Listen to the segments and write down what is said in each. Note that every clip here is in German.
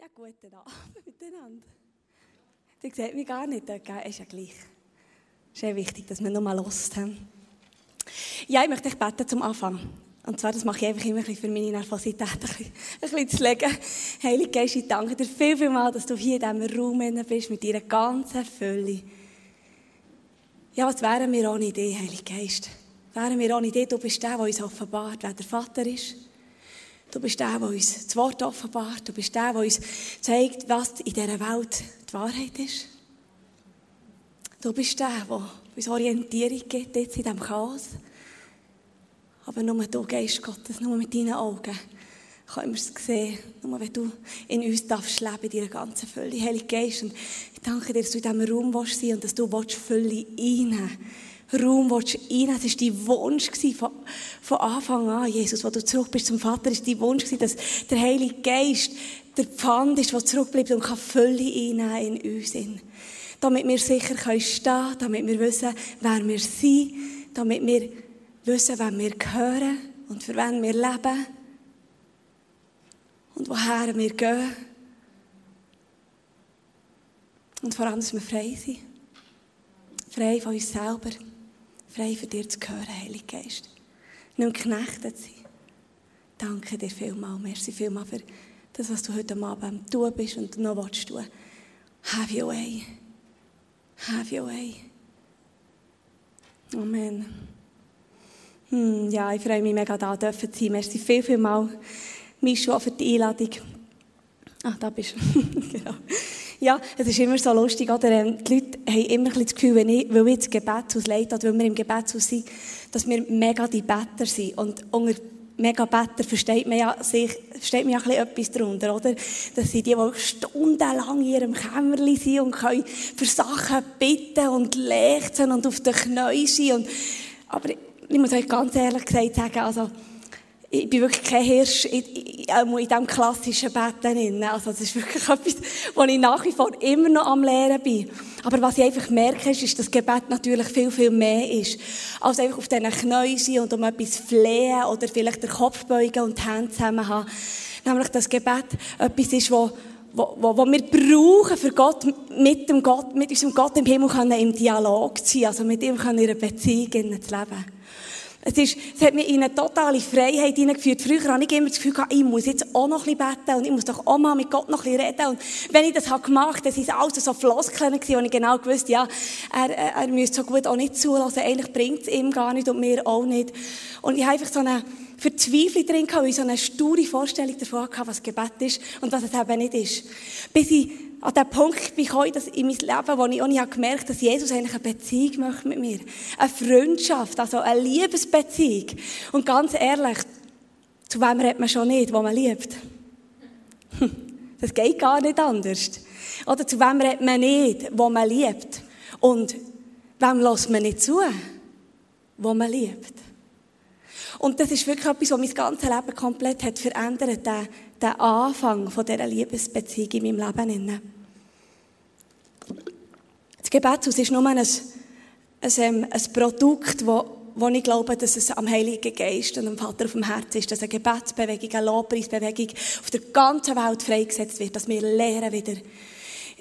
Ja, guten Abend miteinander. Ihr seht mich gar nicht, gell? Ist ja gleich. Ist sehr wichtig, dass wir nochmal Lust haben. Ja, ich möchte dich beten zum Anfang. Und zwar, das mache ich einfach immer ein für meine Nervosität ein bisschen, ein bisschen zu legen. Heilige Geist, ich danke dir viel, viel mal, dass du hier in diesem Raum bist, mit deiner ganzen Fülle. Ja, was wären wir ohne dich, Heilige Geist? Wären wir ohne dich, du bist der, der uns offenbart, wer der Vater ist. Du bist der, der uns das Wort offenbart. Du bist der, der uns zeigt, was in dieser Welt die Wahrheit ist. Du bist der, der uns Orientierung gibt, jetzt in diesem Chaos. Aber nur du, Geist Gottes, nur mit deinen Augen können wir es sehen. Nur wenn du in uns darfst leben, in deiner ganzen Fülle. Heilige Geist, und ich danke dir, dass du in diesem Raum sein willst und dass du Fülle reinnehmen Raum willst rein. Es war dein Wunsch von, Anfang an, Jesus, wo du zurück bist zum Vater, ist dein Wunsch dass der Heilige Geist der Pfand ist, der zurückbleibt und kann Fülle einnehmen in uns. Damit wir sicher können stehen damit wir wissen, wer wir sind, damit wir wissen, wem wir gehören und für wen wir leben und woher wir gehen. Und vor allem, dass wir frei sind. Frei von uns selber frei für dir zu hören, Heiliger Geist. Nicht geknechtet sein. Danke dir vielmals. Merci vielmals für das, was du heute Abend am bist und noch willst tun. Have your way. Have your way. Amen. Hm, ja, ich freue mich mega, da zu sein. Merci viel, viel mal, Michu, für die Einladung. Ah, da bist du. genau. Ja, es ist immer so lustig, oder? Ähm, die Leute haben immer das Gefühl, wenn ich, weil ich ins Gebetshaus leite, weil wir im Gebetshaus sind, dass wir mega die Better sind. Und unter mega Better versteht man ja, sich, versteht man ja ein bisschen etwas darunter, oder? Das sind die, die stundenlang in ihrem Kämmerlein sind und können für Sachen bitten und lechzen und auf den Knien sind. Und, aber ich muss euch ganz ehrlich gesagt sagen, also, ich bin wirklich kein Hirsch in, in, in diesem klassischen Betten. Also, das ist wirklich etwas, wo ich nach wie vor immer noch am Lehren bin. Aber was ich einfach merke, ist, dass Gebet natürlich viel, viel mehr ist. Als einfach auf diesen Knien sein und um etwas flehen oder vielleicht den Kopf beugen und die Hände zusammen haben. Nämlich, dass Gebet etwas ist, wo, wo, wo, wo wir brauchen, für Gott, mit dem Gott, mit unserem Gott im Himmel können im Dialog zu sein, also mit ihm können in einer Beziehung zu leben. Es, ist, es hat mich in eine totale Freiheit hineingeführt. Früher hatte ich immer das Gefühl, ich muss jetzt auch noch ein bisschen beten und ich muss doch auch mal mit Gott noch ein bisschen reden. Und wenn ich das gemacht habe, dann waren alles so Floskeln und ich genau gewusst, ja, er, er müsste so gut auch nicht zulassen. Eigentlich bringt es ihm gar nicht und mir auch nicht. Und ich habe einfach so eine Verzweiflung drin weil ich so eine sture Vorstellung davon hatte, was Gebet ist und was es eben nicht ist. Bis ich an den Punkt bin dass in meinem Leben, wo ich auch nicht gemerkt habe, dass Jesus eigentlich eine Beziehung möchte mit mir. Eine Freundschaft, also eine Liebesbeziehung. Und ganz ehrlich, zu wem redet man schon nicht, wo man liebt? Das geht gar nicht anders. Oder zu wem redet man nicht, wo man liebt? Und wem lässt man nicht zu, wo man liebt? Und das ist wirklich etwas, was mein ganzes Leben komplett hat verändert, der, der Anfang von dieser Liebesbeziehung in meinem Leben. Das Gebetshaus ist nur ein, ein, ähm, ein Produkt, das wo ich glaube, dass es am Heiligen Geist und am Vater auf dem Herzen ist, dass eine Gebetsbewegung, eine Lobpreisbewegung auf der ganzen Welt freigesetzt wird, dass wir lernen wieder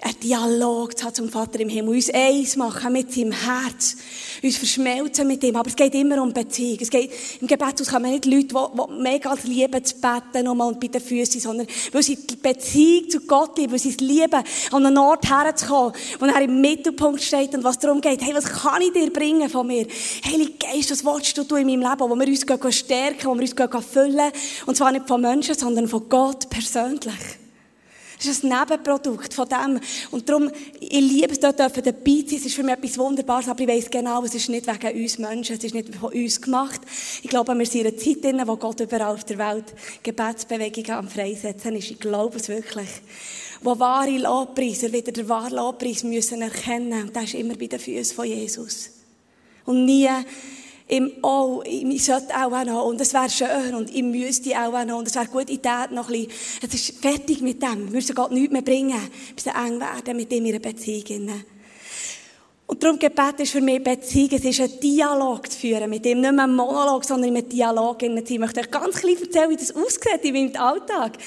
einen Dialog zu haben zum Vater im Himmel, uns eins machen mit seinem Herz, uns verschmelzen mit ihm. Aber es geht immer um Beziehung. Es geht, im Gebetshaus kann man nicht Leute, die, die mega lieben, zu beten nochmal und bei den Füßen, sondern weil sie die Beziehung zu Gott lieben, weil sie es lieben, an einen Ort herzukommen, wo er im Mittelpunkt steht und was darum geht, hey, was kann ich dir bringen von mir? Heilige Geist, was willst du in meinem Leben, wo wir uns stärken, wo wir uns füllen, und zwar nicht von Menschen, sondern von Gott persönlich. Das ist ein Nebenprodukt von dem. Und darum, ich liebe es, dort dabei sein. Es ist für mich etwas Wunderbares, aber ich weiss genau, es ist nicht wegen uns Menschen, es ist nicht von uns gemacht. Ich glaube, wir sind in einer Zeit drin, wo Gott überall auf der Welt Gebetsbewegungen am Freisetzen ist. Ich glaube es wirklich. Wo wahre Lobpreiser wieder den wahren Lobpreis müssen erkennen. Und das ist immer bei den Füßen von Jesus. Und nie im Oh, ich sollte auch noch, und es wäre schön, und ich müsste auch noch, und es wäre gut, ich täte noch ein bisschen. Es ist fertig mit dem. Wir müssen Gott nichts mehr bringen, bis wir eng werden mit ihm in einer Beziehung. Und darum Gebet ist für mich Beziehung. Es ist ein Dialog zu führen mit ihm. Nicht mehr ein Monolog, sondern mit Dialog sein. Ich möchte euch ganz klein erzählen, wie das aussieht in meinem Alltag.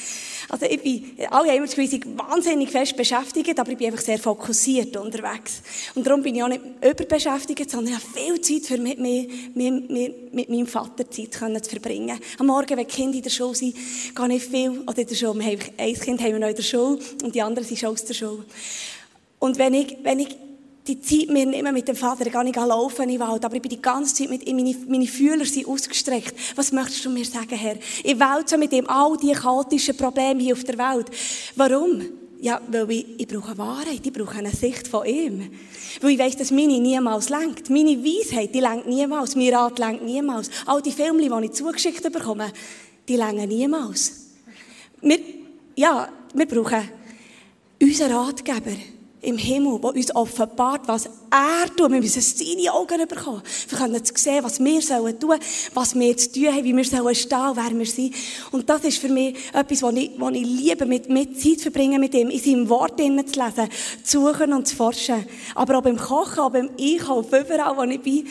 Also ich bin, alle haben immer das Gefühl, wahnsinnig fest beschäftigt, aber ich bin einfach sehr fokussiert unterwegs. Und darum bin ich auch nicht überbeschäftigt, sondern ich habe viel Zeit für mit, mit, mit, mit meinem Vater Zeit zu verbringen. Am Morgen, wenn die Kinder in der Schule sind, gehe ich viel, oder in der Schule, wir haben ein Kind haben wir noch in der Schule und die anderen sind schon aus der Schule. Und wenn ich, wenn ich die Zeit mir nicht mehr mit dem Vater, gar nicht laufen den Wald, aber ich bin die ganze Zeit mit ihm, meine, meine Fühler sind ausgestreckt. Was möchtest du mir sagen, Herr? Ich wälze mit ihm all die chaotischen Probleme hier auf der Welt. Warum? Ja, weil ich, ich brauche Wahrheit, ich brauche eine Sicht von ihm. Weil ich weiss, dass meine niemals lenkt. Meine Weisheit, die lenkt niemals. Mein Rat lenkt niemals. All die Filme, die ich zugeschickt bekomme, die lenken niemals. Wir, ja, wir brauchen unseren Ratgeber im Himmel, der uns offenbart, was er tut. Wir müssen seine Augen bekommen. Wir können sehen, was wir sollen tun, was wir zu tun haben, wie wir sollen stehen, wer wir sind. Und das ist für mich etwas, was ich, was ich liebe, mit, mit Zeit verbringen mit ihm, in seinem Wort zu lesen, zu suchen und zu forschen. Aber auch beim Kochen, auch beim Einkaufen, überall, wo ich bin,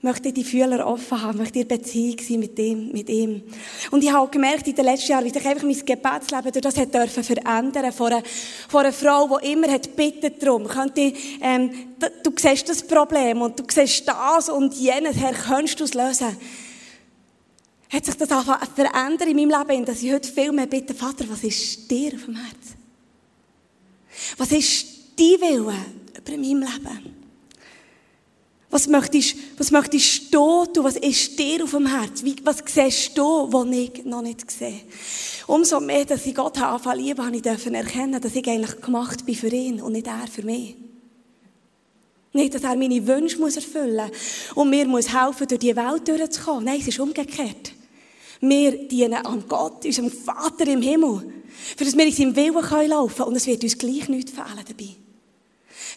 möchte die Fühler offen haben, möchte in Beziehung sein mit ihm, mit ihm. Und ich habe auch gemerkt in den letzten Jahren, wie sich einfach mein Gebetsleben durch das hat dürfen verändern. Von einer, von einer Frau, die immer hat bittet darum, könnte, ähm, du siehst das Problem und du siehst das und jenes, Herr, könntest du es lösen? Hat sich das verändert in meinem Leben, dass ich heute viel mehr bitte, Vater, was ist dir auf dem Herzen? Was ist dein Wille über meinem Leben? Was möchtest, was möchtest du tun? Was ist dir auf dem Herz? Was siehst du, was ich noch nicht sehe? Umso mehr, dass ich Gott anfangen lieben, habe ich erkennen, dass ich eigentlich gemacht bin für ihn und nicht er für mich. Nicht, dass er meine Wünsche erfüllen muss und mir muss helfen, durch die Welt durchzukommen. Nein, es ist umgekehrt. Wir dienen an Gott, unserem Vater im Himmel, für dass wir in seinem Willen laufen können und es wird uns gleich nichts fehlen dabei.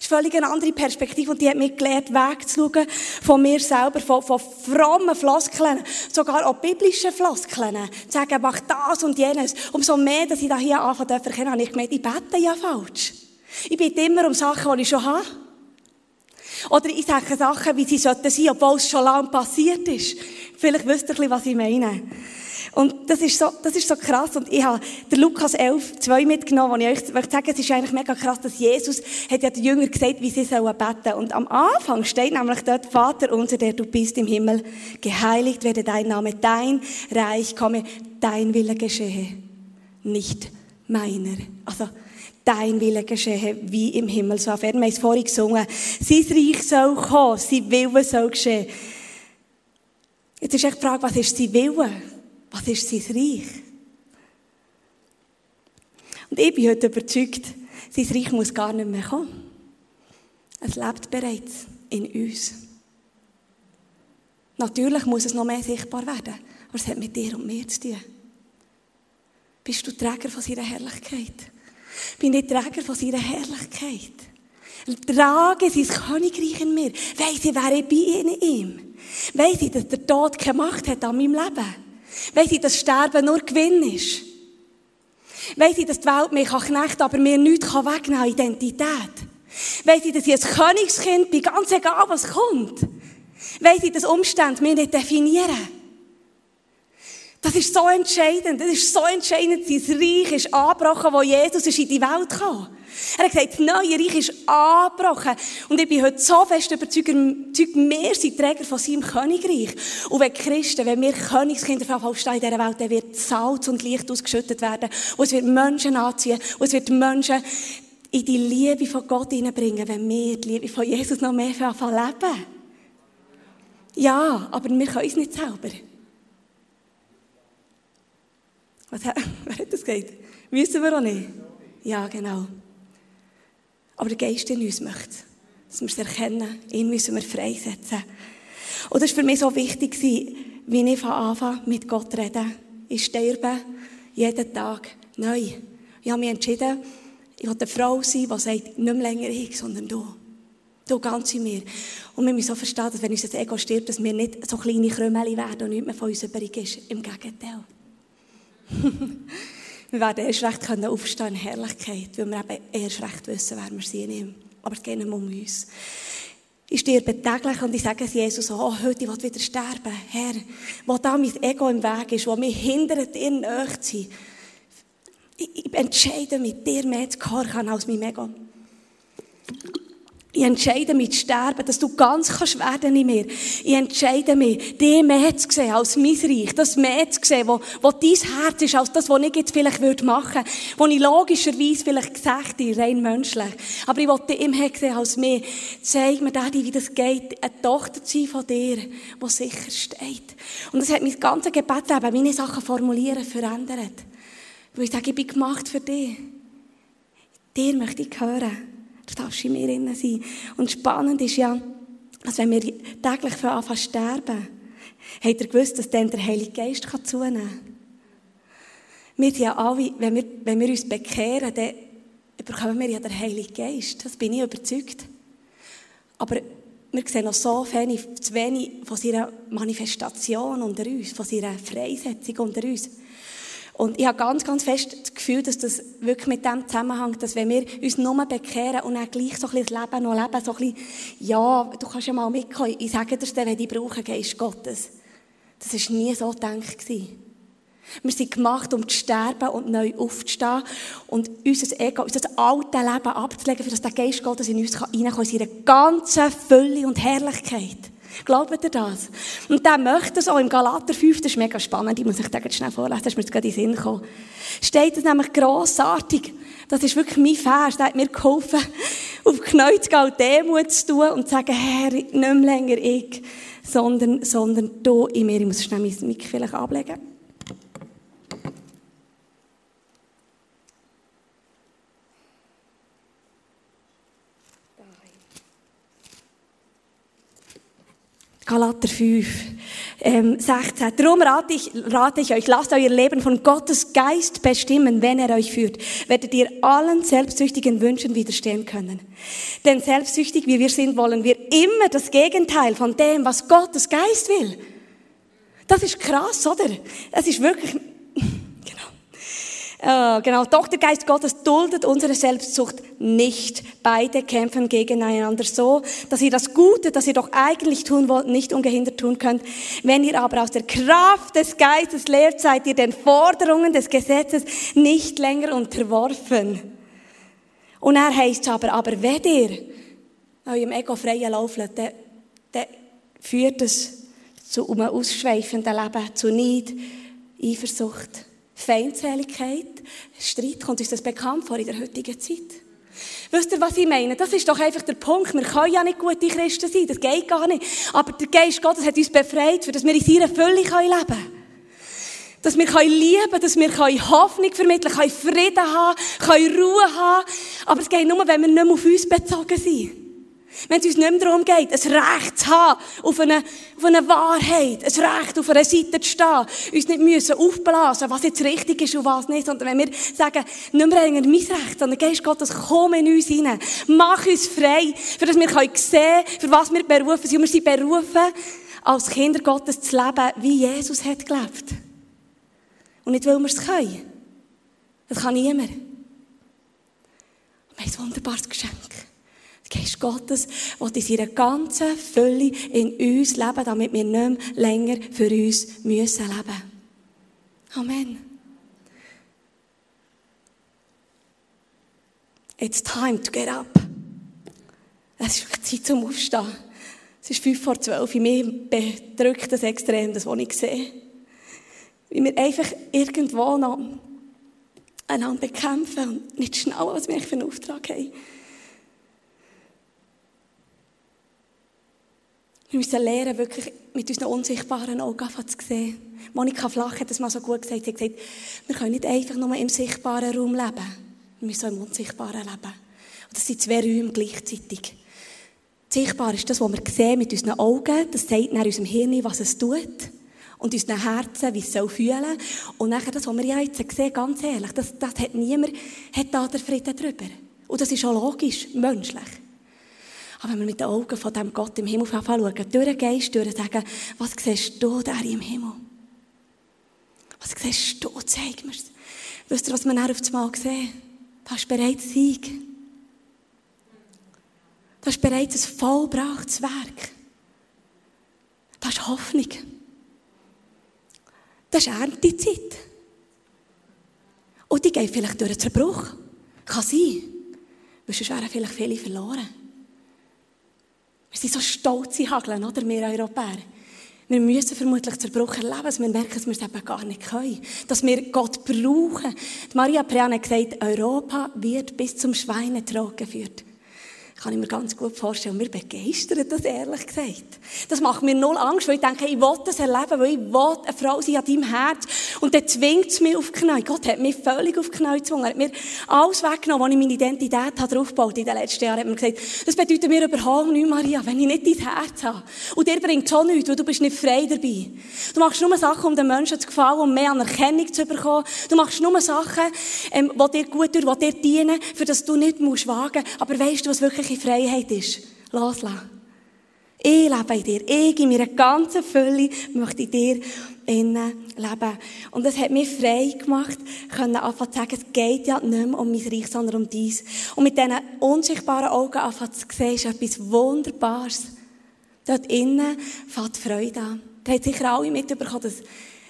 Das ist völlig eine andere Perspektive und die hat mir gelernt, wegzuschauen von mir selber, von, von frommen Floskeln, sogar auch biblischen Floskeln. Zu sagen, mach das und jenes. Umso mehr, dass ich da hier anfangen darf habe ich gemerkt, ich bete ja falsch. Ich bitte immer um Sachen, die ich schon habe. Oder ich sage Sachen, wie sie sollten sein, obwohl es schon lange passiert ist. Vielleicht wisst ihr was ich meine. Und das ist so, das ist so krass. Und ich habe den Lukas 11, 2 mitgenommen, wo ich euch sagen, es ist eigentlich mega krass, dass Jesus hat ja den Jüngern gesagt, wie sie sollen beten. Und am Anfang steht nämlich dort, Vater unser, der du bist im Himmel, geheiligt werde dein Name, dein Reich komme, dein Wille geschehe, nicht meiner. Also, dein Wille geschehe, wie im Himmel, so auf Erden. Wir haben es vorhin gesungen. Sein Reich soll kommen, sein Wille soll geschehen. Jetzt ist echt die Frage, was ist sein Wille? Was ist sein Reich? Und ich bin heute überzeugt, sein Reich muss gar nicht mehr kommen. Es lebt bereits in uns. Natürlich muss es noch mehr sichtbar werden, aber es hat mit dir und mir zu tun. Bist du Träger von seiner Herrlichkeit? Bin ich Träger von seiner Herrlichkeit? Trage sein Königreich in mir. Weiss ich, wer ich bin in ihm? Weiss ich, dass der Tod keine Macht hat an meinem Leben? Weiss ich, dass Sterben nur Gewinn ist? Weiss ich, dass die Welt mich knechten kann, aber mir nichts wegnehmen kann, Identität? Weiss ich, dass ich ein Königskind bin, ganz egal, was kommt? Weiss ich, dass Umstände mich nicht definieren? Das ist so entscheidend. Das ist so entscheidend. Sein Reich ist angebrochen, wo Jesus ist in die Welt kam. Er hat gesagt, das neue Reich ist angebrochen. Und ich bin heute so fest überzeugt, wir sind Träger von seinem Königreich. Und wenn Christen, wenn wir Königskinder aufstehen in dieser Welt, dann wird Salz und Licht ausgeschüttet werden. Und es wird Menschen anziehen. Und es wird Menschen in die Liebe von Gott hineinbringen, wenn wir die Liebe von Jesus noch mehr leben. Ja, aber wir können es nicht selber. Was, wer hat das gesagt? Müssen wir auch nicht? Ja, genau. Aber der Geist in uns möchte, dass wir es erkennen. Ihn müssen wir freisetzen. Und das war für mich so wichtig, wie ich von Anfang mit Gott rede. Ich sterbe jeden Tag neu. Ich habe mich entschieden, ich will eine Frau sein, die sagt, nicht mehr länger ich, sondern du. Du ganz in mir. Und wir müssen so verstehen, dass wenn unser Ego stirbt, dass wir nicht so kleine Krümel werden und nichts mehr von uns übrig ist. Im Gegenteil. Wir werden erst recht können aufstehen in Herrlichkeit, weil wir eben erst recht wissen, wer wir sind. Aber es geht nicht um uns. Ich sterbe täglich und ich sage es Jesus, oh, heute will ich wieder sterben. Herr, wo da mein Ego im Weg ist, wo mich hindert, dir zu sein. Ich entscheide mit dir mehr zu gehorchen als mein Ego. Ich entscheide mich zu sterben, dass du ganz kannst werden in mir. Ich entscheide mich, dich mehr zu sehen als mein Reich. Das mehr zu sehen, wo, wo dein Herz ist, als das, was ich jetzt vielleicht würde machen würde. Wo ich logischerweise vielleicht gesagt habe, rein menschlich. Aber ich wollte dich immer sehen als mir. Zeig mir, Daddy, wie das geht, eine Tochter zu sein von dir, die sicher steht. Und das hat mein ganzes Gebetsleben, meine Sachen formulieren, verändert. Weil ich sage, ich bin gemacht für dich. Dir möchte ich hören. Du darfst in mir drin sein. Und spannend ist ja, dass wenn wir täglich anfangen zu sterben, habt ihr gewusst, dass dann der Heilige Geist zunehmen kann? Wir ja alle, wenn wir, wenn wir uns bekehren, dann bekommen wir ja den Heiligen Geist. Das bin ich überzeugt. Aber wir sehen noch so wenig, zu wenig von seiner Manifestation unter uns, von seiner Freisetzung unter uns. Und ich habe ganz, ganz fest das Gefühl, dass das wirklich mit dem zusammenhängt, dass wenn wir uns nur bekehren und dann gleich so ein bisschen das Leben noch leben, so ein bisschen, ja, du kannst ja mal mitkommen, ich sage dir wenn ich brauche, Geist Gottes. Das war nie so gedacht. Wir sind gemacht, um zu sterben und neu aufzustehen und unser Ego, unser altes Leben abzulegen, für dass der Geist Gottes in uns reinkommen kann, in seiner ganzen Fülle und Herrlichkeit. Glaubt ihr das? Und der möchte es auch im Galater 5, das ist mega spannend, ich muss euch das schnell vorlesen, das ist mir jetzt gerade in den Sinn gekommen. Steht es nämlich grossartig, das ist wirklich mein Vers, der hat mir geholfen, auf die zu gehen, Demut zu tun und zu sagen, Herr, nicht mehr länger ich, sondern, sondern du in mir. Ich muss schnell mein Mic vielleicht ablegen. Galater 5, ähm, 16. Darum rate ich, rate ich euch, lasst euer Leben von Gottes Geist bestimmen, wenn er euch führt. Werdet ihr allen selbstsüchtigen Wünschen widerstehen können. Denn selbstsüchtig wie wir sind, wollen wir immer das Gegenteil von dem, was Gottes Geist will. Das ist krass, oder? Es ist wirklich äh, genau, doch der Geist Gottes duldet unsere Selbstsucht nicht. Beide kämpfen gegeneinander so, dass ihr das Gute, das ihr doch eigentlich tun wollt, nicht ungehindert tun könnt. Wenn ihr aber aus der Kraft des Geistes lehrt, seid ihr den Forderungen des Gesetzes nicht länger unterworfen. Und er heißt aber, aber wenn ihr eurem Ego freien Lauf lässt, dann, dann führt es zu einem ausschweifenden Leben, zu Neid, Eifersucht. Feindseligkeit, Streit, kommt uns das bekannt vor in der heutigen Zeit? Wisst ihr, was ich meine? Das ist doch einfach der Punkt. Wir können ja nicht gute Christen sein, das geht gar nicht. Aber der Geist Gottes hat uns befreit, für dass wir in seiner Fülle leben können. Dass wir lieben können, dass wir Hoffnung vermitteln können, Frieden haben, Ruhe haben. Aber es geht nur, wenn wir nicht mehr auf uns bezogen sind. Wenn es uns nicht mehr darum geht, ein Recht zu haben auf eine, auf eine Wahrheit, ein Recht auf einer Seite zu stehen, uns nicht müssen aufblasen, was jetzt richtig ist und was nicht, sondern wenn wir sagen, nicht mehr länger mein Recht, sondern Geist Gottes, komm in uns hinein, mach uns frei, für dass wir sehen können, für was wir berufen sind. Und wir sind berufen, als Kinder Gottes zu leben, wie Jesus hat gelebt. Und nicht, weil wir es können. Das kann niemand. Aber ein wunderbares Geschenk. Geist Gottes will in seiner ganzen Fülle in uns leben, damit wir nicht mehr länger für uns müssen leben. Amen. It's time to get up. Es ist Zeit zum Aufstehen. Es ist fünf vor zwölf. Mir bedrückt das extrem, das, was ich sehe. Wie wir einfach irgendwo noch einander bekämpfen und nicht schnell, was wir für einen Auftrag haben. Wir müssen lernen, wirklich mit unseren unsichtbaren Augen zu sehen. Monika Flach hat das mal so gut gesagt. Sie hat gesagt, wir können nicht einfach nur im sichtbaren Raum leben. Wir müssen auch im unsichtbaren leben. Und das sind zwei Räume gleichzeitig. Sichtbar ist das, was wir sehen mit unseren Augen. Das zeigt nach unserem Hirn, was es tut. Und unseren Herzen, wie es soll fühlen. Und nachher das, was wir jetzt sehen, ganz ehrlich, das, das hat niemand, hat da der Frieden drüber. Und das ist auch logisch, menschlich. Aber wenn wir mit den Augen von dem Gott im Himmel schauen, durch den Geist durch, sagen, was siehst du da im Himmel? Was siehst du? Zeig mir's. Wisst ihr, was wir auf das Mal sehen? Da ist bereits Sieg. Da ist bereits ein vollbrachtes Werk. Da ist Hoffnung. Das ist Erntezeit. Und die geht vielleicht durch einen Zerbruch. Kann sein. Weil sonst wären vielleicht viele verloren. Wir sind so stolze Hageln, oder? Wir Europäer. Wir müssen vermutlich Zerbruch erleben, dass wir merken, dass wir es eben gar nicht können. Dass wir Gott brauchen. Die Maria Prean hat gesagt, Europa wird bis zum Schweinetrog geführt kann ich mir ganz gut vorstellen. Mir begeistert das, ehrlich gesagt. Das macht mir null Angst, weil ich denke, ich will das erleben, weil ich will eine Frau sein an deinem Herz. Und dann zwingt es mich auf die Knie. Gott hat mich völlig auf die Knie gezwungen. Er hat mir alles weggenommen, was ich meine Identität habe aufgebaut in den letzten Jahren. Er hat mir gesagt, das bedeutet mir überhaupt nichts, Maria, wenn ich nicht dein Herz habe. Und dir bringt schon nichts, weil du bist nicht frei dabei. Du machst nur Sachen, um den Menschen zu gefallen, um mehr Anerkennung zu bekommen. Du machst nur Sachen, ähm, die dir gut tun, die dir dienen, für das du nicht musst wagen. Aber weißt du, was wirklich wirkliche Freiheit ist. Loslassen. Ich lebe in dir. Ich in meiner ganzen Fülle möchte in dir innen leben. Und das hat mich frei gemacht, können anfangen zu sagen, es geht ja nicht mehr um mein Reich, sondern um dies. Und mit diesen unsichtbaren Augen anfangen zu sehen, ist etwas Wunderbares. Dort innen fängt Freude an. Da hat sicher alle mitbekommen, dass,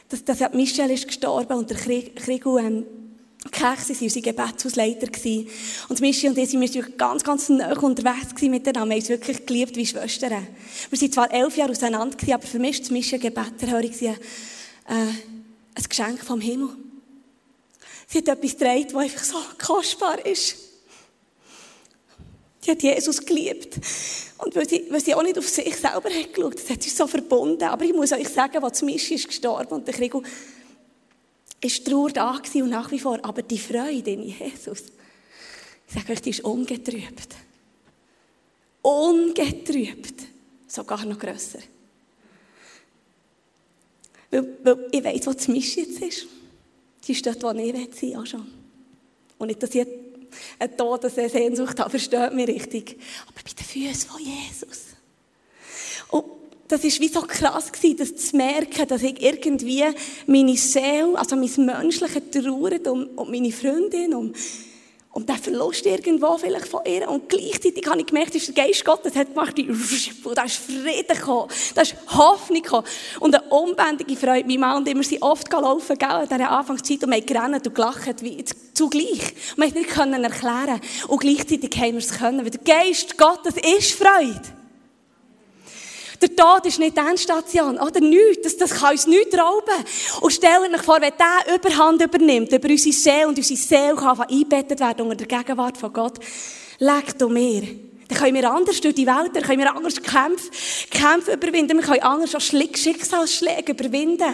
dass, dass Michelle ist gestorben und der Krieg, Krieg ähm, Kirche, sie waren unsere Gebetshausleiter. Und Mischi und ich waren ganz, ganz nah unterwegs miteinander. Wir haben uns wirklich geliebt wie Schwestern. Wir waren zwar elf Jahre auseinander, aber für mich war Mischi ein Gebetterhörig, äh, ein Geschenk vom Himmel. Sie hat etwas getragen, das einfach so kostbar ist. Sie hat Jesus geliebt. Und weil sie, weil sie auch nicht auf sich selber hat geschaut, das hat sie so verbunden. Aber ich muss euch sagen, als Mischi ist gestorben und der Krieg ist Trauer da und nach wie vor. Aber die Freude in Jesus, ich sage euch, die ist ungetrübt. Ungetrübt. Sogar noch grösser. Weil, weil ich weiss, wo das Misch jetzt ist. Die ist dort, wo ich sein auch schon. Und nicht, dass ich eine Todessehnsucht habe, versteht mich richtig. Aber bei den Füßen von Jesus. Das war wie so krass gewesen, das zu merken, dass ich irgendwie meine Seele, also mein menschliches trauert um, um meine Freundin, um, um den Verlust irgendwo vielleicht von ihr. Und gleichzeitig habe ich gemerkt, dass der Geist Gottes hat gemacht, und da ist Frieden gekommen, da ist Hoffnung gekommen. Und eine unbändige Freude. Mein Mann und wir sind oft gelaufen, gell, in dieser Anfangszeit, und wir gerannt und gelacht, wie, zugleich. Und wir konnten es nicht erklären. Und gleichzeitig haben wir es können, weil der Geist Gottes ist Freude. Der Tod ist nicht die Endstation, oder? Nichts. Das, das kann uns nichts rauben. Und stellt euch vor, wenn der Überhand übernimmt, über unsere Seele und unsere Seele kann eingebettet werden unter der Gegenwart von Gott, legt um mir. Dann können wir anders durch die Welt, dann können wir anders Kämpfe, Kämpfe überwinden, wir können anders auch Schicksalsschläge überwinden.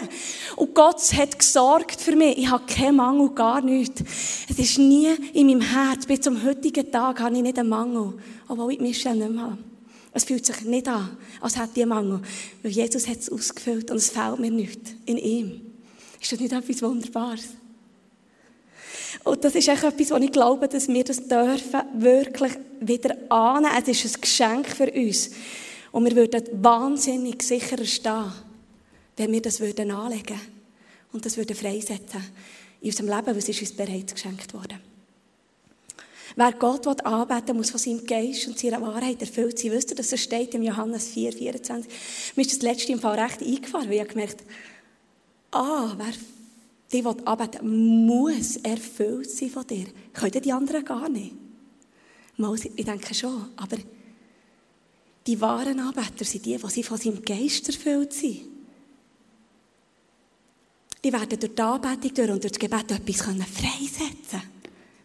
Und Gott hat gesorgt für mich. Ich habe keinen Mangel, gar nichts. Es ist nie in meinem Herz, bis zum heutigen Tag habe ich nicht einen Mangel, obwohl ich Michelle nicht mehr habe. Es fühlt sich nicht an, als hätte einen Mangel. Weil Jesus hat es ausgefüllt und es fehlt mir nichts in ihm. Ist das nicht etwas Wunderbares? Und das ist echt etwas, wo ich glaube, dass wir das dürfen wirklich wieder annehmen. Es ist ein Geschenk für uns. Und wir würden wahnsinnig sicherer stehen, wenn wir das würden anlegen und das würden freisetzen in unserem Leben, es ist uns bereits geschenkt worden. Wer Gott anbeten muss von seinem Geist und seiner Wahrheit erfüllt sein. Wisst ihr, dass es steht im Johannes 4, 24? Mir ist das letzte im Fall recht eingefahren, weil ich gemerkt ah, wer die will anbeten muss erfüllt sein von dir. Können die anderen gar nicht? Ich denke schon, aber die wahren Anbeter sind die, die von seinem Geist erfüllt sind. Die werden durch die Anbetung durch und durch das Gebet etwas freisetzen können.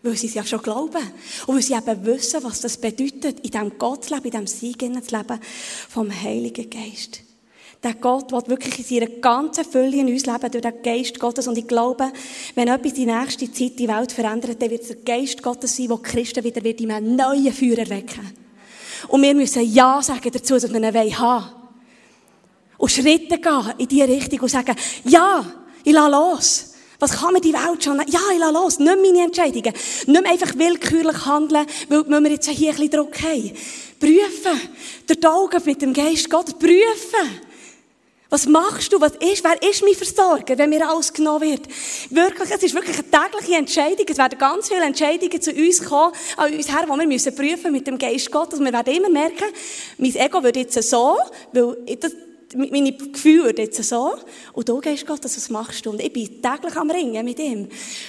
Weil sie es ja schon glauben. Und weil sie eben wissen, was das bedeutet, in diesem leben, in diesem Sieg zu leben vom Heiligen Geist. Der Gott will wirklich in seiner ganzen Fülle in uns leben, durch den Geist Gottes. Und ich glaube, wenn etwas die nächste Zeit die Welt verändert, dann wird es der Geist Gottes sein, der Christen wieder wird in einem neuen Feuer erwecken. Und wir müssen Ja sagen dazu, dass wir ihn haben. Und Schritte gehen in diese Richtung und sagen, ja, ich lasse los. Was kann mir die Welt schon? Ja, ich lasse los. Nicht meine Entscheidungen. Nicht einfach willkürlich handeln, weil wir jetzt hier ein bisschen Druck haben. Prüfen. Durch die Augen mit dem Geist Gott. Prüfen. Was machst du? Was ist? Wer ist mein Versorger, wenn mir alles genommen wird? Wirklich, es ist wirklich eine tägliche Entscheidung. Es werden ganz viele Entscheidungen zu uns kommen, an uns her, die wir müssen prüfen mit dem Geist Gottes. Wir werden immer merken, mein Ego wird jetzt so, weil das, meine Gefühle jetzt so. Und du gehst Gott, was machst du? Und ich bin täglich am Ringen mit ihm.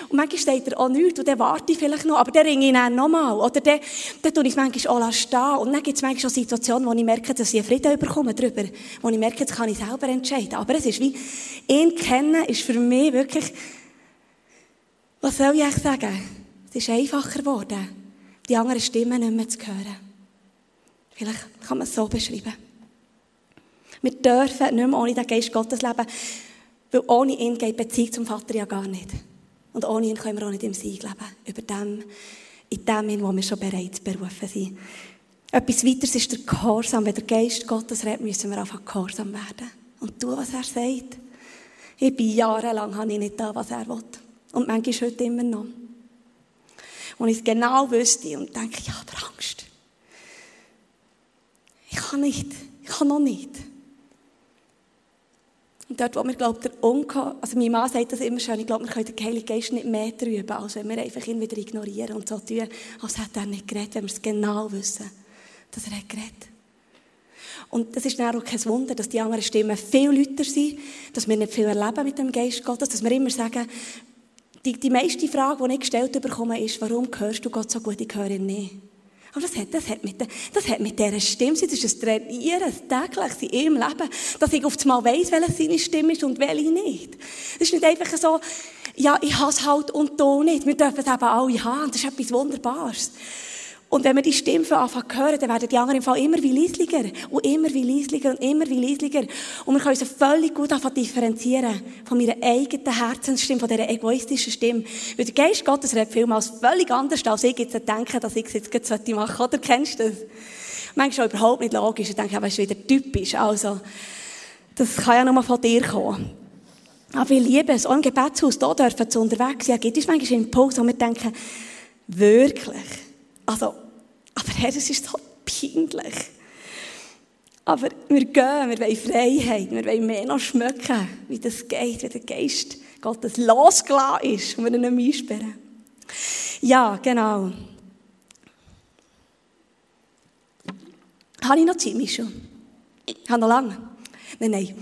Und manchmal steht er auch nichts und dann warte ich vielleicht noch, aber dann ringe ich dann nochmal. Oder dann, dann tue ich es manchmal auch stehen. Und dann gibt es manchmal auch Situationen, wo ich merke, dass ich einen Frieden bekomme darüber. Wo ich merke, jetzt kann ich selber entscheiden. Aber es ist wie, ihn kennen ist für mich wirklich, was soll ich eigentlich sagen? Es ist einfacher geworden, die anderen Stimmen nicht mehr zu hören. Vielleicht kann man es so beschreiben. Wir dürfen nicht mehr ohne den Geist Gottes leben, weil ohne ihn geht die Beziehung zum Vater ja gar nicht. Und ohne ihn können wir auch nicht im Sieg leben. Über dem, in dem, wo wir schon bereits berufen sind. Etwas weiteres ist der Gehorsam. Wenn der Geist Gottes redet, müssen wir einfach gehorsam werden. Und tun, was er sagt. Ich bin jahrelang habe ich nicht da, was er will. Und manchmal heute immer noch. Und ich es genau wüsste und denke, ja, aber Angst. Ich kann nicht. Ich kann noch nicht. Und dort, wo wir, glaube der Unko, also mein Mann sagt das immer schön, ich glaube, wir können den Heiligen Geist nicht mehr trüben, als wenn wir einfach ihn wieder ignorieren und so tun, als hätte er nicht geredet, wenn wir es genau wissen, dass er hat geredet. Und das ist dann auch kein Wunder, dass die anderen Stimmen viel lauter sind, dass wir nicht viel erleben mit dem Geist Gottes, dass wir immer sagen, die, die meiste Frage, die ich gestellt bekomme, ist, warum hörst du Gott so gut, ich höre ihn nicht. Aber das hat, das hat mit, das hat mit dieser Stimme, das ist ein Trainieren, ein tägliches in ihrem Leben, dass ich auf einmal weiss, welche seine Stimme ist und welche nicht. Das ist nicht einfach so, ja, ich hasse halt und du nicht. Wir dürfen es eben alle haben. Das ist etwas Wunderbares. Und wenn wir die Stimme von Anfang hören, dann werden die anderen im Fall immer wie leislicher. Und immer wie leislicher und immer wie leislicher. Und wir können sie völlig gut anfangen differenzieren. Von meiner eigenen Herzensstimme, von dieser egoistischen Stimme. Weil der Geist Gottes redet vielmals völlig anders, als ich jetzt denke, dass ich es jetzt machen sollte. Oder kennst du das? Manchmal auch überhaupt nicht logisch. Ich denke, es ist wieder typisch. Also, das kann ja nur von dir kommen. Aber ich liebe es, auch im Gebetshaus, hier dürfen zu unterwegs sein. Ja, gibt es manchmal Impuls, wo wir denken, wirklich, also, aber Herr, es ist so peinlich. Aber wir gehen, wir wollen Freiheit, wir wollen mehr noch schmecken, wie das geht, wie der Geist Gottes losgelassen ist und wir ihn nicht mehr einsperren. Ja, genau. Habe ich noch Zeit, Michel? Ich habe noch lange. Nein, nein.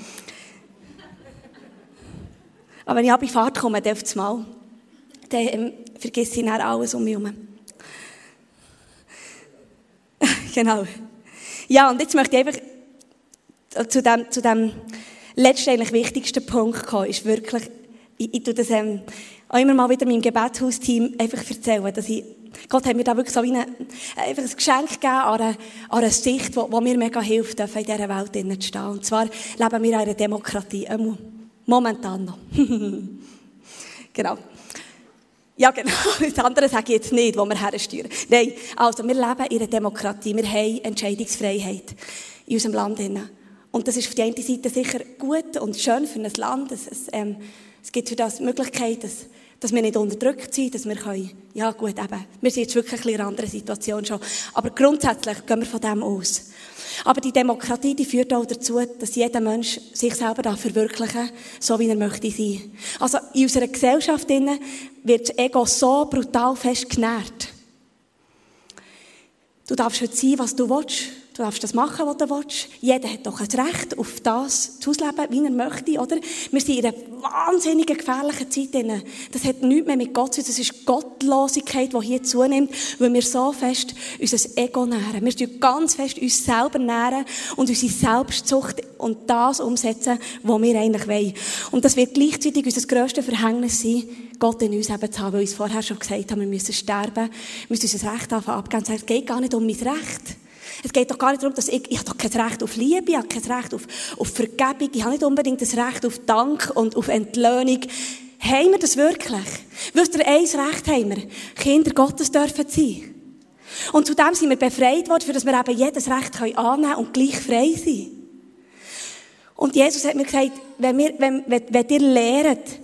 Aber wenn ich ab in Fahrt komme, auf das Mal, dann ähm, vergesse ich dann alles um mich herum. genau. Ja, und jetzt möchte ich einfach zu dem, zu dem letzten, wichtigsten Punkt kommen, ist wirklich, ich, ich tue das ähm, auch immer mal wieder meinem Gebetshaus-Team einfach erzählen, dass ich, Gott hat mir da wirklich so eine, einfach ein Geschenk gegeben an eine, an eine Sicht, wo mir mega hilft, in dieser Welt zu stehen. Und zwar leben wir in einer Demokratie, momentan noch. genau. Ja, genau. Das andere sage ich jetzt nicht, wo wir hersteuern. Nein, also wir leben in einer Demokratie. Wir haben Entscheidungsfreiheit in unserem Land. Und das ist auf der einen Seite sicher gut und schön für ein Land. Es, es, ähm, es gibt für das die Möglichkeit, dass, dass wir nicht unterdrückt sind, dass wir können, ja gut, eben, wir sind jetzt wirklich in einer anderen Situation schon. Aber grundsätzlich gehen wir von dem aus. Aber die Demokratie, die führt auch dazu, dass jeder Mensch sich selber da verwirklichen so wie er möchte sein. Also in unserer Gesellschaft wird das Ego so brutal fest genährt. Du darfst heute sein, was du willst. Du darfst das machen, was du willst. Jeder hat doch ein Recht auf das zu ausleben, wie er möchte, oder? Wir sind in einer wahnsinnig gefährlichen Zeit. Das hat nichts mehr mit Gott zu tun. Das ist Gottlosigkeit, die hier zunimmt, weil wir so fest unser Ego nähren. Wir tun ganz fest uns selber nähren und unsere Selbstzucht und das umsetzen, was wir eigentlich wollen. Und das wird gleichzeitig unser grösstes Verhängnis sein, Gott in uns eben zu haben, weil wir uns vorher schon gesagt haben, wir müssen sterben, wir müssen unser Recht abgeben. Es geht gar nicht um mein Recht. Es geht doch gar nicht darum, dass ich, ich habe doch kein Recht auf Liebe, ich habe kein Recht auf, auf Vergebung, ich habe nicht unbedingt das Recht auf Dank und auf Entlöhnung. Haben wir das wirklich? Wisst ihr, eins Recht haben wir. Kinder Gottes dürfen sein. Und zudem sind wir befreit worden, für dass wir eben jedes Recht annehmen können und gleich frei sein. Und Jesus hat mir gesagt, wenn, wir, wenn, wenn, wenn ihr lehrt,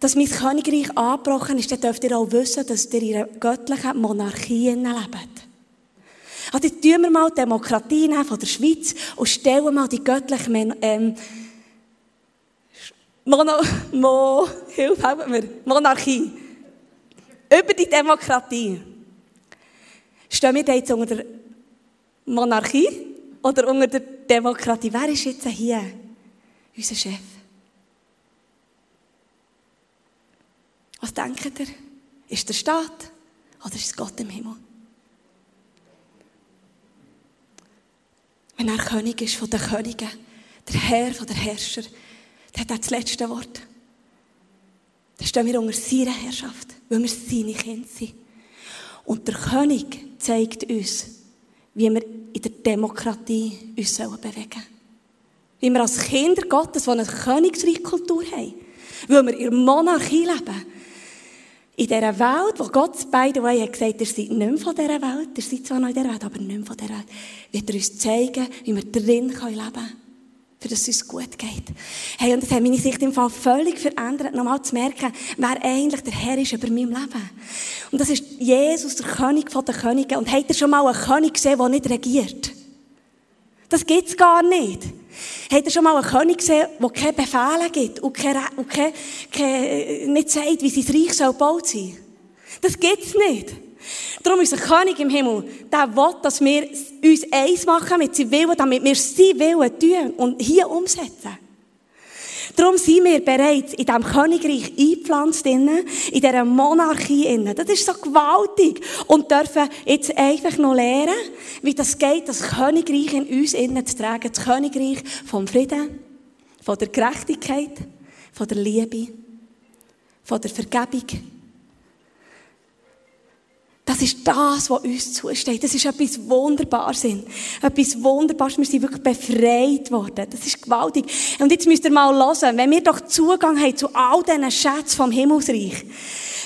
dass mein Königreich angebrochen ist, dann dürft ihr auch wissen, dass ihr in einer göttlichen Monarchie lebt. Also tun wir mal die Demokratie von der Schweiz und stellen mal die göttliche ähm, Mono, Mo, hilf, helfen mir, Monarchie. Über die Demokratie. Stehen wir jetzt unter der Monarchie oder unter der Demokratie? Wer ist jetzt hier? unser Chef. Was denkt ihr? Ist der Staat oder ist Gott im Himmel? Wenn er König ist von den Königen, der Herr von der Herrscher, dann hat er das letzte Wort. Dann stehen wir unter seiner Herrschaft, weil wir seine Kinder sind. Und der König zeigt uns, wie wir in der Demokratie uns bewegen sollen. Wie wir als Kinder Gottes, die eine Königsreichkultur haben, weil wir in der Monarchie leben, in dieser Welt, wo Gott, by the way, hat gesagt, ihr seid nicht mehr von dieser Welt, ihr seid zwar noch in dieser Welt, aber nicht mehr von dieser Welt, wird er uns zeigen, wie wir drin leben können, für das es uns gut geht. Hey, und das hat meine Sicht im Fall völlig verändert, nochmal zu merken, wer eigentlich der Herr ist über meinem Leben. Und das ist Jesus, der König von den Königen. Und habt ihr schon mal einen König gesehen, der nicht regiert? Das gibt's gar nicht. Habt ihr schon mal einen König gesehen, der keine Befehle gibt und, keine, und keine, keine, nicht sagt, wie sein Reich soll gebaut sein? Das gibt's nicht. Darum ist ein König im Himmel, der will, dass wir uns eins machen mit seinem Willen, damit wir sein Willen tun und hier umsetzen. Darum sind wir bereits in diesem Königreich eingepflanzt, in dieser Monarchie. Das ist so gewaltig. Und dürfen jetzt einfach noch lernen, wie das geht, das Königreich in uns zu tragen. Das Königreich vom Frieden, von der Gerechtigkeit, von der Liebe, von der Vergebung das ist das, was uns zusteht. Das ist etwas Wunderbares. Etwas Wunderbares. Wir sind wirklich befreit worden. Das ist gewaltig. Und jetzt müsst ihr mal hören, wenn wir doch Zugang haben zu all diesen Schätzen vom Himmelsreich.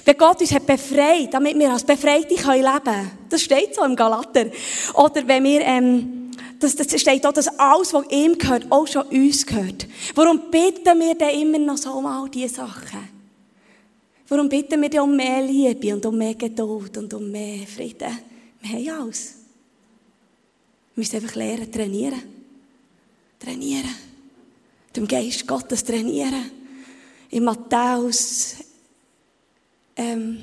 Wenn Gott uns hat befreit, damit wir als Befreite leben können. Das steht so im Galater. Oder wenn wir, ähm, das, das steht auch, dass alles, was ihm gehört, auch schon uns gehört. Warum bitten wir denn immer noch so all diese Sachen? Warum bitten wir denn um mehr Liebe und um mehr Geduld und um mehr Frieden? Wir haben alles. Wir müssen einfach lernen, trainieren. Trainieren. Dem Geist Gottes trainieren. In Matthäus ähm,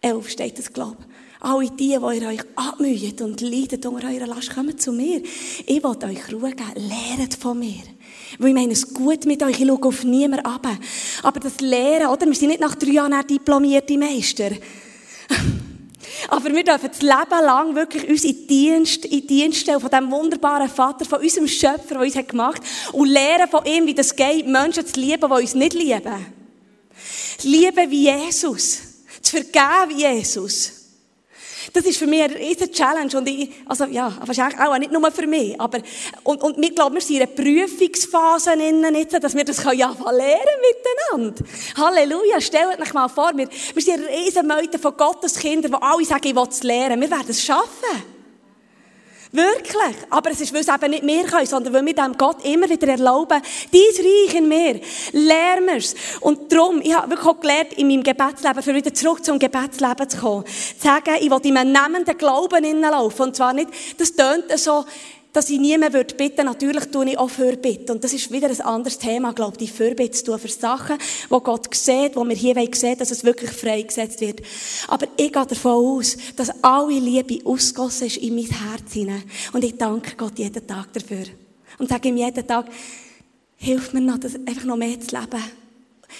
11 steht das, glaube. Alle die, die ihr euch abmüht und leidet unter eurer Last, kommen zu mir. Ich will euch Ruhe geben. Lernt von mir. Weil ich meine es gut mit euch, ich schaue auf niemanden ab. Aber das Lehren, oder? Wir sind nicht nach drei Jahren diplomierte Meister. Aber wir dürfen das Leben lang wirklich uns in Dienst, in Dienst stellen von diesem wunderbaren Vater, von unserem Schöpfer, der uns gemacht hat, und lernen von ihm, wie das geht, Menschen zu lieben, die uns nicht lieben. Lieben wie Jesus. Zu vergeben wie Jesus. Das ist für mich eine riesige Challenge. Und ich, also, ja, wahrscheinlich auch nicht nur für mich. Aber, und, und wir glauben, wir sind in einer Prüfungsphase innen jetzt, dass wir das können ja lernen miteinander. Halleluja. Stellt euch mal vor, wir, wir sind eine riesige Meute von Gottes Kindern, die alle sagen, ich will es lernen. Wir werden es schaffen. Wirklich. Aber es ist, weil es eben nicht wir können, sondern weil wir dem Gott immer wieder erlauben, dein Reich in mir, wir es. Und darum, ich habe wirklich auch gelernt, in meinem Gebetsleben, für wieder zurück zum Gebetsleben zu kommen, zu sagen, ich will in einem nehmenden Glauben hineinlaufen. Und zwar nicht, das tönt so, dass ich niemand würde bitten. Natürlich tue ich auch Fürbitte. Und das ist wieder ein anderes Thema, glaube ich, die Fürbitte zu tun für Sachen, wo Gott sieht, wo wir hier sehen dass es wirklich freigesetzt wird. Aber ich gehe davon aus, dass alle Liebe ausgossen ist in mein Herz hinein. Und ich danke Gott jeden Tag dafür. Und sage ihm jeden Tag, hilf mir noch, das einfach noch mehr zu leben.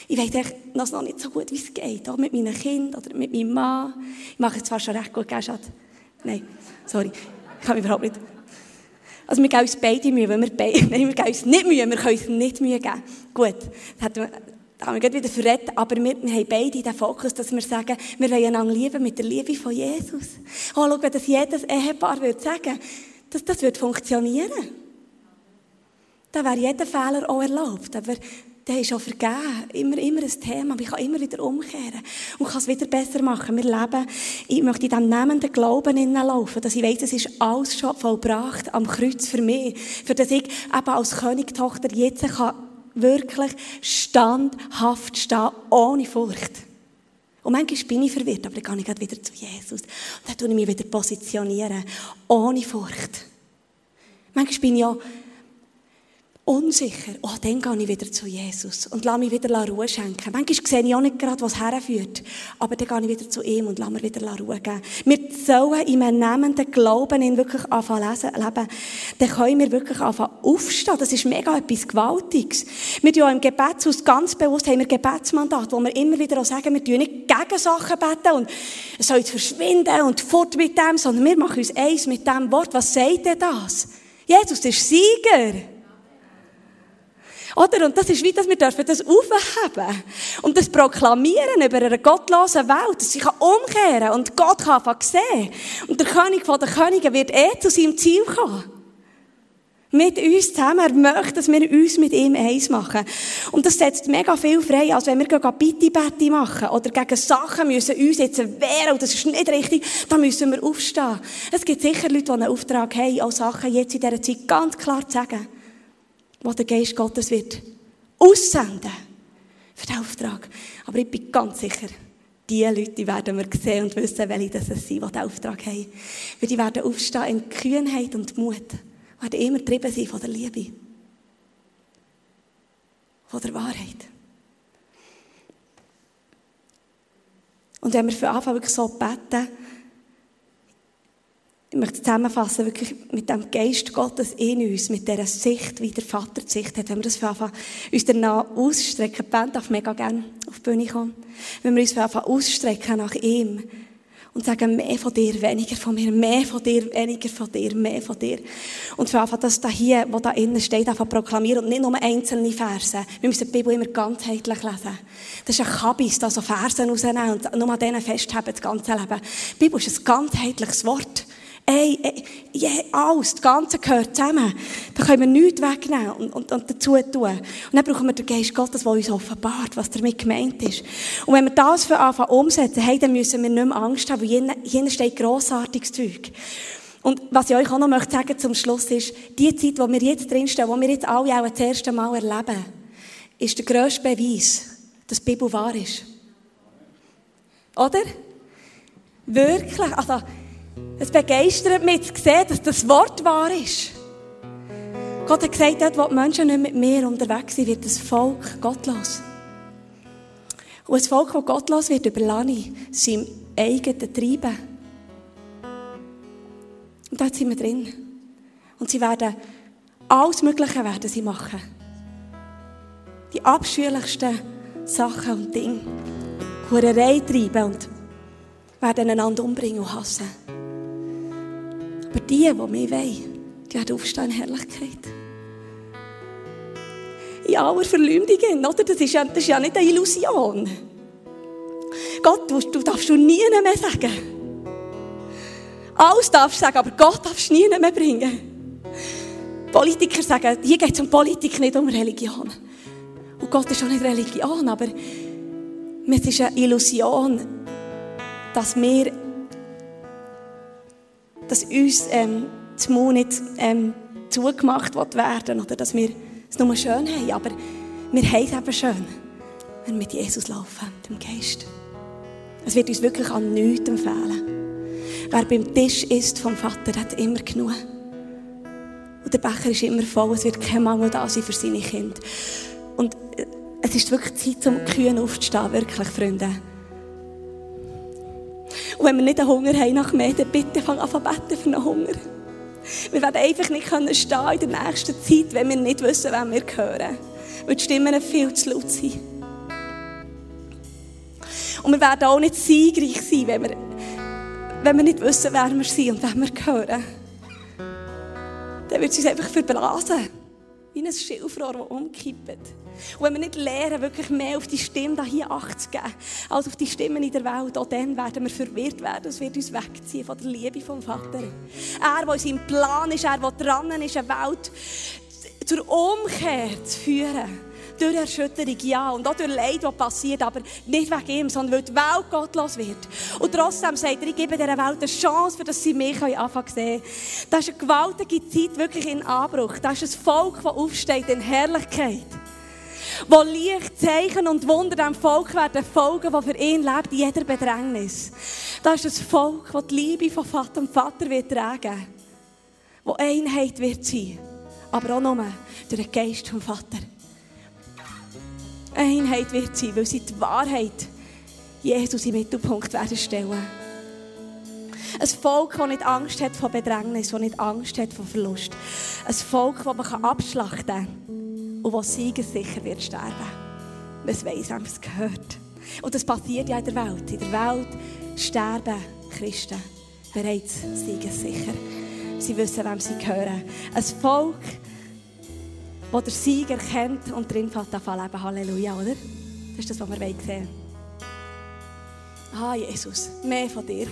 Ich weiß echt noch nicht so gut, wie es geht. Auch mit meinen Kindern oder mit meinem Mann. Ich mache es zwar schon recht gut, gell? Nein, sorry. Ich kann mich überhaupt nicht also wir geben uns beide Mühe, weil wir beide, nein, wir geben uns nicht Mühe, wir können uns nicht Mühe geben. Gut, das da haben wir gerade wieder verrät, aber wir, wir haben beide den Fokus, dass wir sagen, wir wollen einander lieben mit der Liebe von Jesus. Oh, schau, wenn das jedes Ehepaar würde sagen, das, das würde funktionieren. Dann wäre jeder Fehler auch erlaubt. Aber der ist auch vergeben. Immer, immer ein Thema. Ich kann immer wieder umkehren. Und kann es wieder besser machen. Wir leben, ich möchte in diesem nehmenden Glauben hineinlaufen, dass ich weiss, es ist alles schon vollbracht am Kreuz für mich. Für das ich eben als Königtochter jetzt kann wirklich standhaft stehen, ohne Furcht. Und manchmal bin ich verwirrt, aber dann gehe ich wieder zu Jesus. Und dann tue ich mich wieder positionieren, ohne Furcht. Manchmal bin ich ja unsicher, oh, dann gehe ich wieder zu Jesus und lasse mich wieder Ruhe schenken. Manchmal sehe ich auch nicht gerade, was herführt, aber dann gehe ich wieder zu ihm und lasse mir wieder Ruhe geben. Wir sollen in einem nehmenden Glauben ihn wirklich anfangen lesen, leben. Dann können wir wirklich anfangen aufstehen. Das ist mega etwas Gewaltiges. Wir tun ja im Gebetshaus ganz bewusst, haben wir Gebetsmandat, wo wir immer wieder auch sagen, wir tun nicht gegen Sachen beten und es soll verschwinden und fort mit dem, sondern wir machen uns eins mit dem Wort. Was sagt denn das? Jesus ist Sieger. Oder? Und das ist wie, dass wir dürfen das aufheben und das proklamieren über eine gottlose Welt, dass sie umkehren kann und Gott kann sehen. Und der König von den Königen wird eh zu seinem Ziel kommen. Mit uns zusammen. Er möchte, dass wir uns mit ihm eins machen. Und das setzt mega viel frei, als wenn wir gegen Bitti-Betti machen oder gegen Sachen müssen uns jetzt wehren und das ist nicht richtig, dann müssen wir aufstehen. Es gibt sicher Leute, die einen Auftrag haben, auch Sachen jetzt in dieser Zeit ganz klar zu sagen wo der Geist Gottes wird aussenden für den Auftrag. Aber ich bin ganz sicher, die Leute werden wir sehen und wissen, welche das sind, die den Auftrag haben. Weil die werden aufstehen in Kühnheit und Mut. Werden immer getrieben sein von der Liebe. Von der Wahrheit. Und wenn wir für Anfang wirklich so beten, ich möchte zusammenfassen, wirklich mit dem Geist Gottes in uns, mit dieser Sicht, wie der Vater die Sicht hat, wenn wir das für Anfang uns danach ausstrecken, die Band darf mega gerne auf die Bühne kommen, wenn wir uns für Anfang ausstrecken nach ihm und sagen, mehr von dir, weniger von mir, mehr von dir, weniger von dir, mehr von dir. Und für Anfang das da hier, was da innen steht, einfach proklamieren und nicht nur einzelne Verse. Wir müssen die Bibel immer ganzheitlich lesen. Das ist ein Kabis, da so Versen rausnehmen und nur an denen festhalten, das ganze Leben. Die Bibel ist ein ganzheitliches Wort. Ey, ey, yeah, alles, das Ganze gehört zusammen. Da können wir nichts wegnehmen und, und, und dazu tun. Und dann brauchen wir den Geist Gottes, der uns offenbart, was damit gemeint ist. Und wenn wir das für Anfang umsetzen, hey, dann müssen wir nicht mehr Angst haben, weil hier steht grossartiges Zeug. Und was ich euch auch noch möchte sagen zum Schluss ist, die Zeit, wo wir jetzt drinstehen, wo wir jetzt alle auch das erste Mal erleben, ist der grösste Beweis, dass die Bibel wahr ist. Oder? Wirklich. Also, es begeistert mich zu sehen, dass das Wort wahr ist. Gott hat gesagt, dort, wo die Menschen nicht mit mir unterwegs sind, wird das Volk gottlos. Und ein Volk, das gottlos wird, überlasse seinem eigenen Treiben. Und dort sind wir drin. Und sie werden alles Mögliche werden sie machen. Die abscheulichsten Sachen und Dinge. Hurerei treiben und werden einander umbringen und hassen. Aber die, die mich wollen, die werden aufstehen in Herrlichkeit. In aller Verleumdung, oder? Das ist, ja, das ist ja nicht eine Illusion. Gott, du, du darfst du nie mehr sagen. Alles darfst du sagen, aber Gott darfst du nie mehr bringen. Politiker sagen, hier geht es um Politik, nicht um Religion. Und Gott ist auch nicht Religion, aber es ist eine Illusion, dass wir dass uns ähm, das Mund nicht ähm, zugemacht werden oder dass wir es nur schön haben. Aber wir haben es eben schön, wenn wir mit Jesus laufen, dem Geist. Es wird uns wirklich an nichts empfehlen. Wer beim Tisch ist vom Vater, hat immer genug. Und der Becher ist immer voll, es wird kein Mangel da sein für seine Kinder. Und äh, es ist wirklich Zeit, um kühn aufzustehen, wirklich, Freunde. Und wenn wir nicht einen Hunger haben nach mehr, dann bitte fang an zu beten für einen Hunger. Wir werden einfach nicht können stehen in der nächsten Zeit, wenn wir nicht wissen, wem wir gehören. Weil die Stimmen viel zu laut sind. Und wir werden auch nicht siegreich sein, wenn wir, wenn wir nicht wissen, wer wir sind und wem wir gehören. Dann wird es uns einfach verblasen. Wie ein Schilfrohr, das umkippt. Und wenn wir nicht lernen, wirklich mehr auf die Stimme hier Acht zu geben, als auf die Stimmen in der Welt, auch dann werden wir verwirrt werden. Es wird uns wegziehen von der Liebe vom Vater. Er, der in seinem Plan ist, er, der dran ist, eine Welt zur Umkehr zu führen. Durch Erschütterung, ja. Und auch durch Leid, das passiert. Aber nicht wegen ihm, sondern weil die Welt gottlos wird. Und trotzdem sagt er, ich gebe dieser Welt eine Chance, dass sie mich anfangen sehen. Das ist eine gewaltige Zeit wirklich in Anbruch. Das ist ein Volk, das aufsteht in Herrlichkeit wo Licht, Zeichen und Wunder dem Volk werden folgen, das für ihn lebt, in jeder Bedrängnis. Das ist ein Volk, das die Liebe von Vater und Vater wird tragen, wo Einheit wird sein, aber auch nur durch den Geist vom Vater. Einheit wird sein, weil sie die Wahrheit Jesus im Mittelpunkt werden stellen. Ein Volk, das nicht Angst hat vor Bedrängnis, das nicht Angst hat vor Verlust. Ein Volk, das man abschlachten kann und das siegessicher wird sterben. Man weiss, wem es gehört. Und das passiert ja in der Welt. In der Welt sterben Christen bereits siegessicher. Sie wissen, wem sie gehören. Ein Volk, das der Sieg erkennt und drin fällt auf leben. Halleluja, oder? Das ist das, was wir sehen wollen. Ah, Jesus, mehr von dir.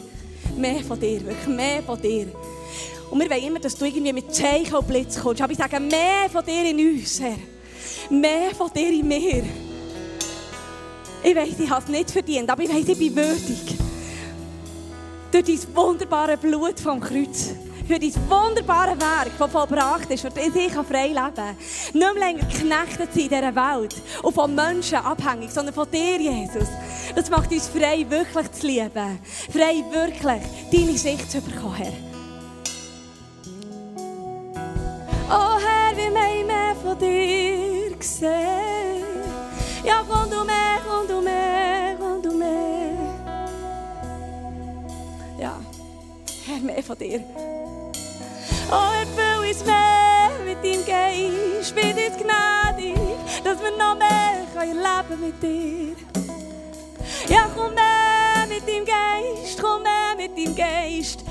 Mehr von dir, wirklich mehr von dir. Und wir wollen immer, dass du irgendwie mit Zeichen und Blitz kommst. Aber ich sage, mehr von dir in uns, Herr. Mehr von dir in mir. Ich weiß, ich habe es nicht verdient, aber ich weiß, ich bin würdig. Durch dein wunderbare Blut vom Kreuz. Für dein wunderbare Werk, das vollbracht ist, für das ich frei leben kann. Nicht mehr länger geknechtet sein in dieser Welt und von Menschen abhängig, sondern von dir, Jesus. Das macht uns frei, wirklich zu lieben. Frei, wirklich deine Sicht zu bekommen, Herr. Oh Herr, wir mehr von dir sehen. Ja, komm du mehr. Ja, Herr, mehr von dir. Oh, erfüll uns mehr mit deinem Geist, bitte uns gnädig, dass wir noch mehr erleben mit dir. Ja, komm mehr mit deinem Geist, komm mehr mit deinem Geist.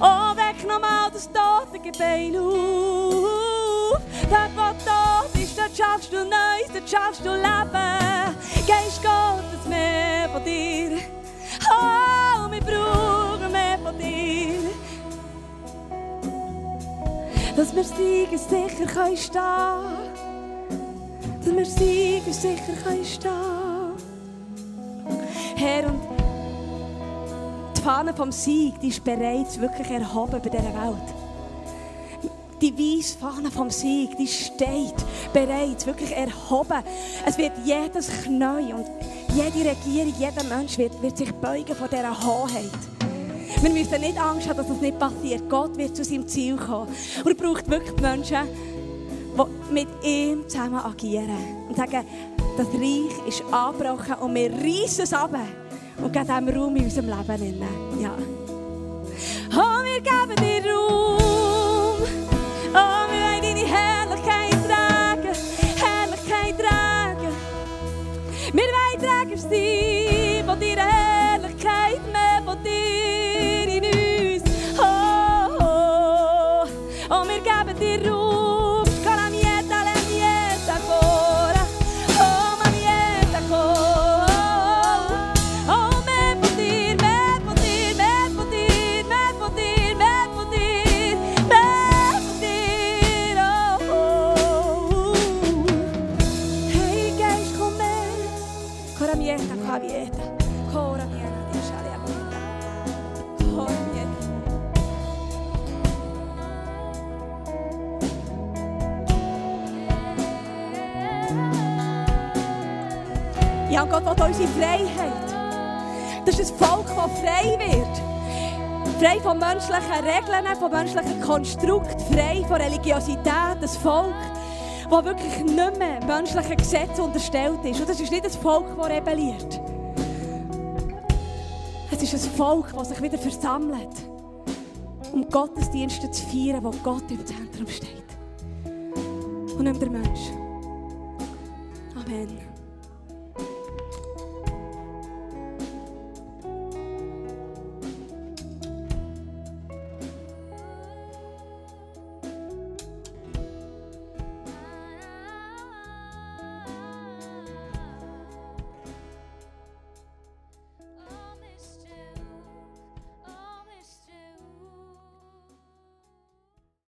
Oh, weck nochmal das tote Gebein auf. Dort, wo tot dort schaffst du Neues, dort schaffst du Leben. Geist Gottes, mehr von dir. Oh, wir brauchen mehr von dir. Dass wir siegen sicher können stehen. Dass wir siegen sicher können stehen. Herr, und die Fahne vom Sieg, die ist bereits wirklich erhoben bei dieser Welt. Die weiße Fahne vom Sieg, die steht bereits wirklich erhoben. Es wird jedes Knie und jede Regierung, jeder Mensch wird, wird sich beugen von dieser Hoheit. Wir müssen nicht Angst haben, dass das nicht passiert. Gott wird zu seinem Ziel kommen. Und er braucht wirklich Menschen, die mit ihm zusammen agieren und sagen, das Reich ist angebrochen und wir reißen es ab und geben dem Raum in unserem Leben. Ja. Oh, wir geben dir Raum. Oh, wir wollen deine Herrlichkeit tragen. Herrlichkeit tragen. Wir wollen Träger sein von Freiheit. Das ist ein Volk, das frei wird. Frei von menschlichen Regeln, von menschlichen Konstrukt, frei von Religiosität. Ein Volk, das wirklich nicht mehr menschlichen Gesetzen unterstellt ist. Und das ist nicht ein Volk, das rebelliert. Es ist ein Volk, das sich wieder versammelt, um Gottesdienste zu feiern, wo Gott im Zentrum steht. Und nicht der Mensch.